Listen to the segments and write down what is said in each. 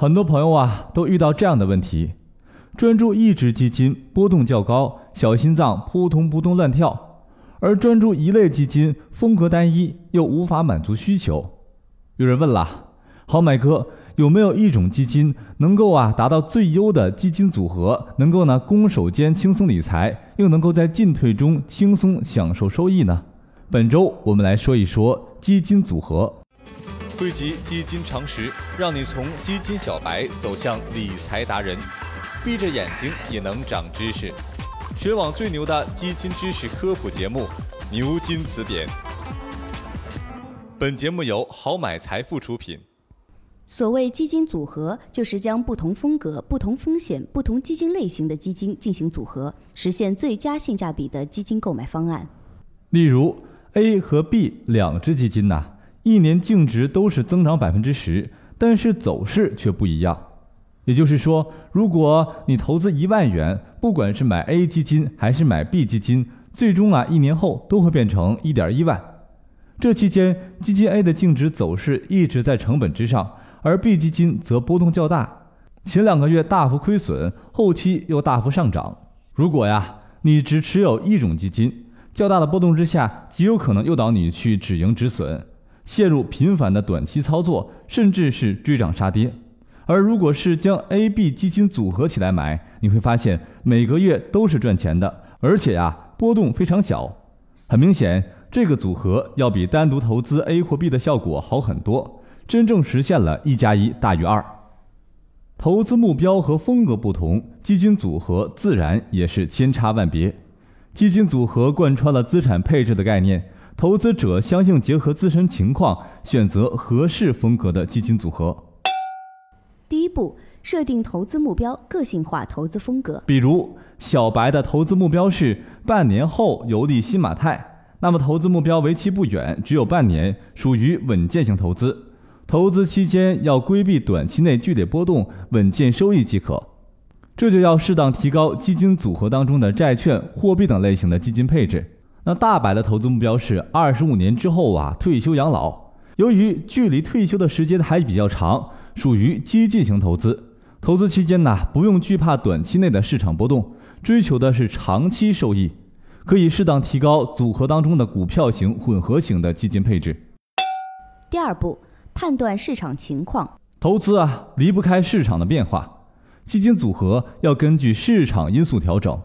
很多朋友啊都遇到这样的问题：专注一只基金波动较高，小心脏扑通扑通乱跳；而专注一类基金风格单一，又无法满足需求。有人问了，好买哥。有没有一种基金能够啊达到最优的基金组合，能够呢攻守兼轻松理财，又能够在进退中轻松享受收益呢？本周我们来说一说基金组合，汇集基金常识，让你从基金小白走向理财达人，闭着眼睛也能长知识。全网最牛的基金知识科普节目《牛津词典》。本节目由好买财富出品。所谓基金组合，就是将不同风格、不同风险、不同基金类型的基金进行组合，实现最佳性价比的基金购买方案。例如，A 和 B 两只基金呐，一年净值都是增长百分之十，但是走势却不一样。也就是说，如果你投资一万元，不管是买 A 基金还是买 B 基金，最终啊，一年后都会变成一点一万。这期间，基金 A 的净值走势一直在成本之上。而 B 基金则波动较大，前两个月大幅亏损，后期又大幅上涨。如果呀，你只持有一种基金，较大的波动之下，极有可能诱导你去止盈止损，陷入频繁的短期操作，甚至是追涨杀跌。而如果是将 A、B 基金组合起来买，你会发现每个月都是赚钱的，而且呀，波动非常小。很明显，这个组合要比单独投资 A 或 B 的效果好很多。真正实现了一加一大于二，投资目标和风格不同，基金组合自然也是千差万别。基金组合贯穿了资产配置的概念，投资者相应结合自身情况，选择合适风格的基金组合。第一步，设定投资目标，个性化投资风格。比如，小白的投资目标是半年后游历新马泰，那么投资目标为期不远，只有半年，属于稳健型投资。投资期间要规避短期内剧烈波动，稳健收益即可。这就要适当提高基金组合当中的债券、货币等类型的基金配置。那大白的投资目标是二十五年之后啊退休养老。由于距离退休的时间还比较长，属于激进型投资。投资期间呢不用惧怕短期内的市场波动，追求的是长期收益，可以适当提高组合当中的股票型、混合型的基金配置。第二步。判断市场情况，投资啊离不开市场的变化，基金组合要根据市场因素调整。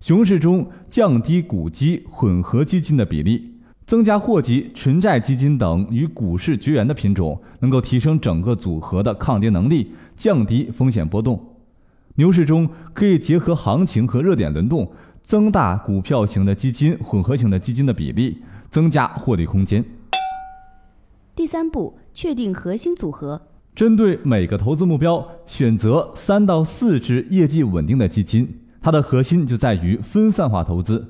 熊市中降低股基、混合基金的比例，增加货基、纯债基金等与股市绝缘的品种，能够提升整个组合的抗跌能力，降低风险波动。牛市中可以结合行情和热点轮动，增大股票型的基金、混合型的基金的比例，增加获利空间。第三步，确定核心组合。针对每个投资目标，选择三到四只业绩稳定的基金。它的核心就在于分散化投资，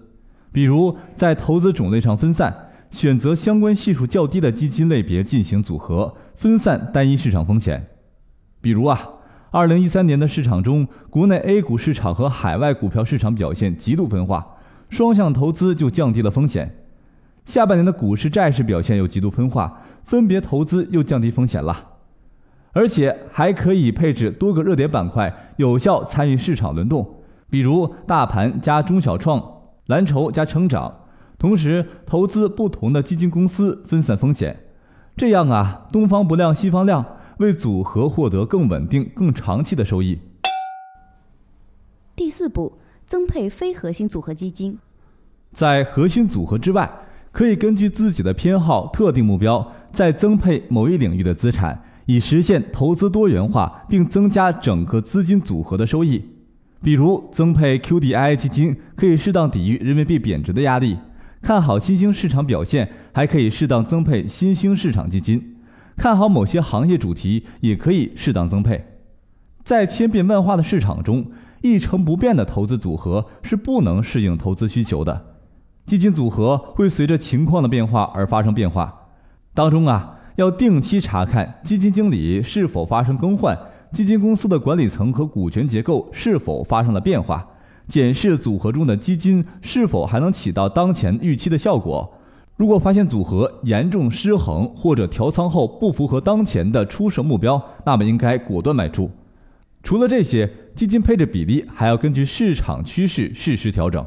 比如在投资种类上分散，选择相关系数较低的基金类别进行组合，分散单一市场风险。比如啊，二零一三年的市场中，国内 A 股市场和海外股票市场表现极度分化，双向投资就降低了风险。下半年的股市、债市表现又极度分化。分别投资又降低风险了，而且还可以配置多个热点板块，有效参与市场轮动，比如大盘加中小创、蓝筹加成长，同时投资不同的基金公司，分散风险。这样啊，东方不亮西方亮，为组合获得更稳定、更长期的收益。第四步，增配非核心组合基金，在核心组合之外，可以根据自己的偏好、特定目标。再增配某一领域的资产，以实现投资多元化，并增加整个资金组合的收益。比如，增配 QDII 基金可以适当抵御人民币贬值的压力；看好新兴市场表现，还可以适当增配新兴市场基金；看好某些行业主题，也可以适当增配。在千变万化的市场中，一成不变的投资组合是不能适应投资需求的。基金组合会随着情况的变化而发生变化。当中啊，要定期查看基金经理是否发生更换，基金公司的管理层和股权结构是否发生了变化，检视组合中的基金是否还能起到当前预期的效果。如果发现组合严重失衡或者调仓后不符合当前的出售目标，那么应该果断卖出。除了这些，基金配置比例还要根据市场趋势适时调整。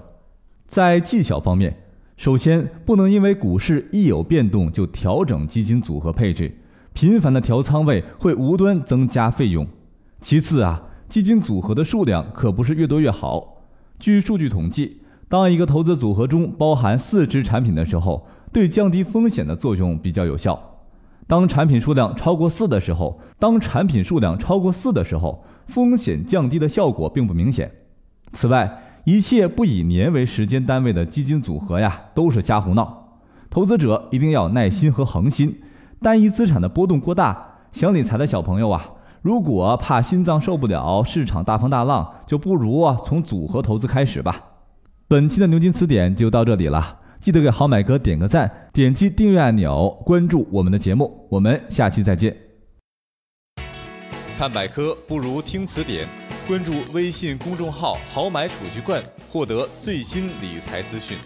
在技巧方面，首先不能因为股市一有变动就调整基金组合配置，频繁的调仓位会无端增加费用。其次啊，基金组合的数量可不是越多越好。据数据统计，当一个投资组合中包含四只产品的时候，对降低风险的作用比较有效。当产品数量超过四的时候，当产品数量超过四的时候，风险降低的效果并不明显。此外，一切不以年为时间单位的基金组合呀，都是瞎胡闹。投资者一定要耐心和恒心。单一资产的波动过大，想理财的小朋友啊，如果怕心脏受不了市场大风大浪，就不如从组合投资开始吧。本期的牛津词典就到这里了。记得给好买哥点个赞，点击订阅按钮，关注我们的节目。我们下期再见。看百科不如听词典，关注微信公众号“好买储蓄罐”，获得最新理财资讯。